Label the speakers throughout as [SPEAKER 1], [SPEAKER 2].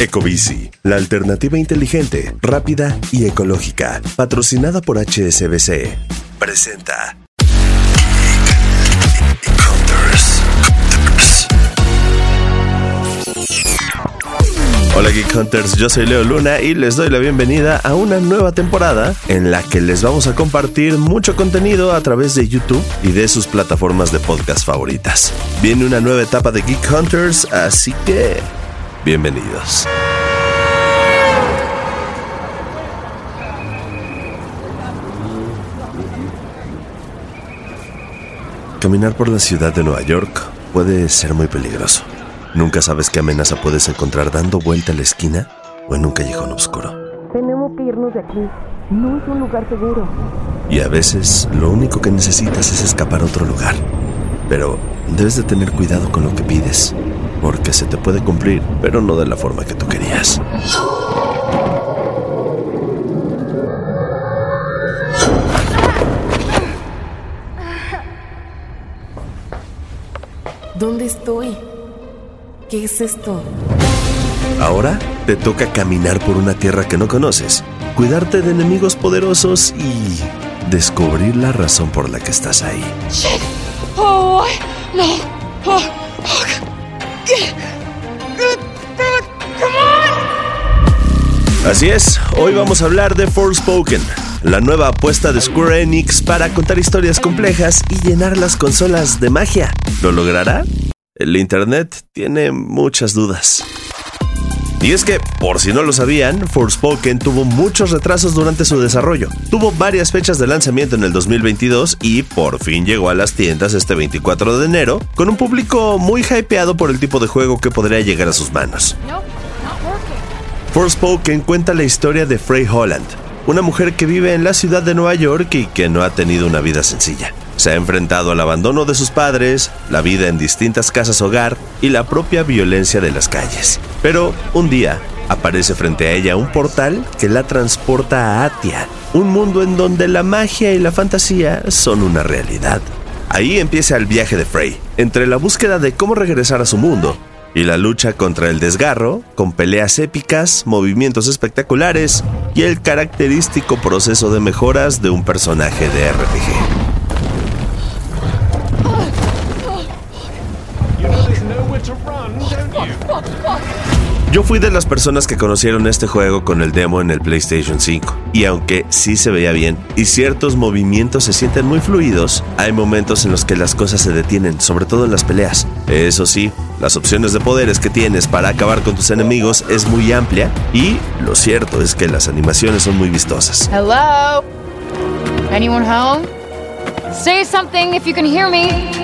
[SPEAKER 1] Ecobici, la alternativa inteligente, rápida y ecológica, patrocinada por HSBC, presenta. Hola Geek Hunters, yo soy Leo Luna y les doy la bienvenida a una nueva temporada en la que les vamos a compartir mucho contenido a través de YouTube y de sus plataformas de podcast favoritas. Viene una nueva etapa de Geek Hunters, así que bienvenidos. Caminar por la ciudad de Nueva York puede ser muy peligroso. Nunca sabes qué amenaza puedes encontrar dando vuelta a la esquina o en un callejón oscuro.
[SPEAKER 2] Tenemos que irnos de aquí. No es un lugar seguro.
[SPEAKER 1] Y a veces lo único que necesitas es escapar a otro lugar. Pero debes de tener cuidado con lo que pides, porque se te puede cumplir, pero no de la forma que tú querías.
[SPEAKER 2] ¿Dónde estoy? ¿Qué es esto?
[SPEAKER 1] Ahora te toca caminar por una tierra que no conoces, cuidarte de enemigos poderosos y descubrir la razón por la que estás ahí.
[SPEAKER 3] Oh. Oh,
[SPEAKER 1] Así es, hoy vamos a hablar de Forspoken, la nueva apuesta de Square Enix para contar historias complejas y llenar las consolas de magia. ¿Lo logrará? El Internet tiene muchas dudas. Y es que, por si no lo sabían, Forspoken tuvo muchos retrasos durante su desarrollo. Tuvo varias fechas de lanzamiento en el 2022 y por fin llegó a las tiendas este 24 de enero, con un público muy hypeado por el tipo de juego que podría llegar a sus manos. Forspoken cuenta la historia de Frey Holland, una mujer que vive en la ciudad de Nueva York y que no ha tenido una vida sencilla. Se ha enfrentado al abandono de sus padres, la vida en distintas casas hogar y la propia violencia de las calles. Pero un día aparece frente a ella un portal que la transporta a Atia, un mundo en donde la magia y la fantasía son una realidad. Ahí empieza el viaje de Frey, entre la búsqueda de cómo regresar a su mundo y la lucha contra el desgarro, con peleas épicas, movimientos espectaculares y el característico proceso de mejoras de un personaje de RPG.
[SPEAKER 4] You know
[SPEAKER 1] Yo fui de las personas que conocieron este juego con el demo en el PlayStation 5, y aunque sí se veía bien y ciertos movimientos se sienten muy fluidos, hay momentos en los que las cosas se detienen, sobre todo en las peleas. Eso sí, las opciones de poderes que tienes para acabar con tus enemigos es muy amplia y lo cierto es que las animaciones son muy vistosas.
[SPEAKER 3] Hello? Anyone home? Say something if you can hear me.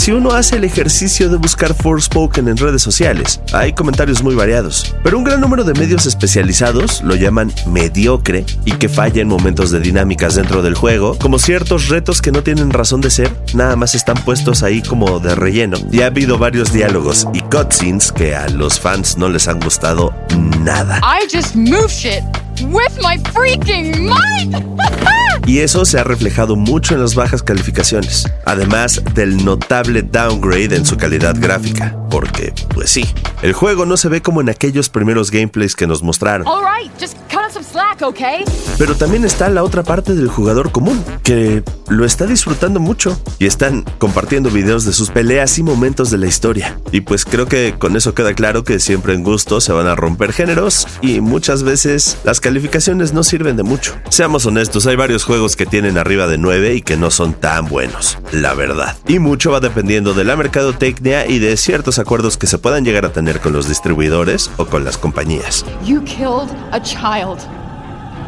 [SPEAKER 1] Si uno hace el ejercicio de buscar Forspoken en redes sociales, hay comentarios muy variados, pero un gran número de medios especializados lo llaman mediocre y que falla en momentos de dinámicas dentro del juego, como ciertos retos que no tienen razón de ser, nada más están puestos ahí como de relleno. Y ha habido varios diálogos y cutscenes que a los fans no les han gustado nada.
[SPEAKER 3] I just move shit with my freaking mind!
[SPEAKER 1] Y eso se ha reflejado mucho en las bajas calificaciones, además del notable downgrade en su calidad gráfica, porque, pues sí, el juego no se ve como en aquellos primeros gameplays que nos mostraron.
[SPEAKER 3] All right, just cut us some slack, okay?
[SPEAKER 1] Pero también está la otra parte del jugador común, que lo está disfrutando mucho y están compartiendo videos de sus peleas y momentos de la historia. Y pues creo que con eso queda claro que siempre en gusto se van a romper géneros y muchas veces las calificaciones no sirven de mucho. Seamos honestos, hay varios juegos que tienen arriba de 9 y que no son tan buenos, la verdad. Y mucho va dependiendo de la mercadotecnia y de ciertos acuerdos que se puedan llegar a tener con los distribuidores o con las compañías.
[SPEAKER 3] You killed a child.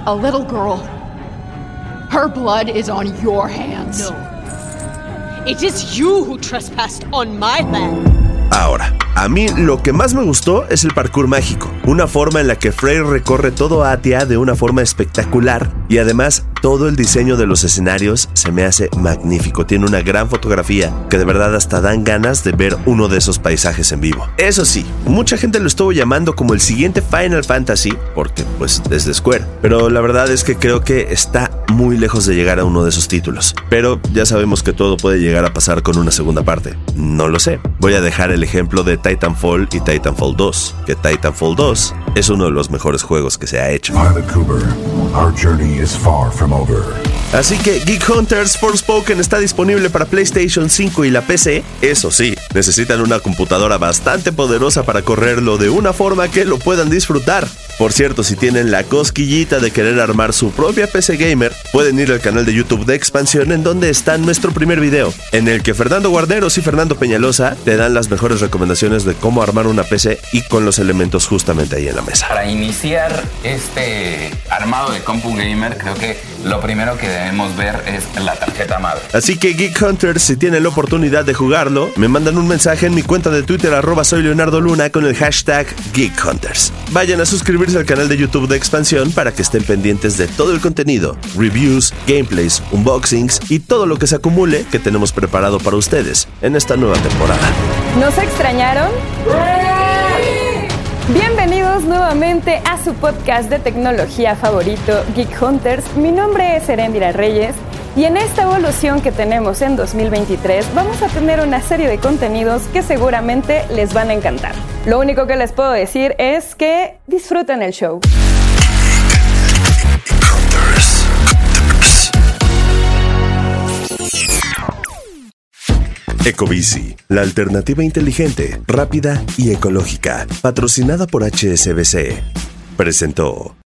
[SPEAKER 3] A little girl. Her blood is on your hands.
[SPEAKER 5] It is you who trespassed on my land.
[SPEAKER 1] Ahora, a mí lo que más me gustó es el parkour mágico, una forma en la que Frey recorre todo Atia de una forma espectacular y además todo el diseño de los escenarios se me hace magnífico, tiene una gran fotografía que de verdad hasta dan ganas de ver uno de esos paisajes en vivo. Eso sí, mucha gente lo estuvo llamando como el siguiente Final Fantasy, porque pues es de Square, pero la verdad es que creo que está muy lejos de llegar a uno de esos títulos. Pero ya sabemos que todo puede llegar a pasar con una segunda parte. No lo sé. Voy a dejar el ejemplo de Titanfall y Titanfall 2, que Titanfall 2 es uno de los mejores juegos que se ha hecho.
[SPEAKER 6] Is far from over.
[SPEAKER 1] Así que Geek Hunters Forspoken está disponible para PlayStation 5 y la PC. Eso sí, necesitan una computadora bastante poderosa para correrlo de una forma que lo puedan disfrutar. Por cierto, si tienen la cosquillita de querer armar su propia PC gamer, pueden ir al canal de YouTube de Expansión en donde está nuestro primer video, en el que Fernando Guarneros y Fernando Peñalosa te dan las mejores recomendaciones de cómo armar una PC y con los elementos justamente ahí en la mesa.
[SPEAKER 7] Para iniciar este armado de compu gamer, creo que lo primero que debemos ver es la tarjeta madre.
[SPEAKER 1] Así que Geek Hunters, si tienen la oportunidad de jugarlo, me mandan un mensaje en mi cuenta de Twitter arroba soy Leonardo Luna con el hashtag Geek Hunters. Vayan a al canal de YouTube de Expansión para que estén pendientes de todo el contenido, reviews, gameplays, unboxings y todo lo que se acumule que tenemos preparado para ustedes en esta nueva temporada.
[SPEAKER 8] ¿Nos extrañaron? Bienvenidos nuevamente a su podcast de tecnología favorito, Geek Hunters. Mi nombre es Erendira Reyes y en esta evolución que tenemos en 2023 vamos a tener una serie de contenidos que seguramente les van a encantar. Lo único que les puedo decir es que disfruten el show.
[SPEAKER 1] Ecobici, la alternativa inteligente, rápida y ecológica, patrocinada por HSBC, presentó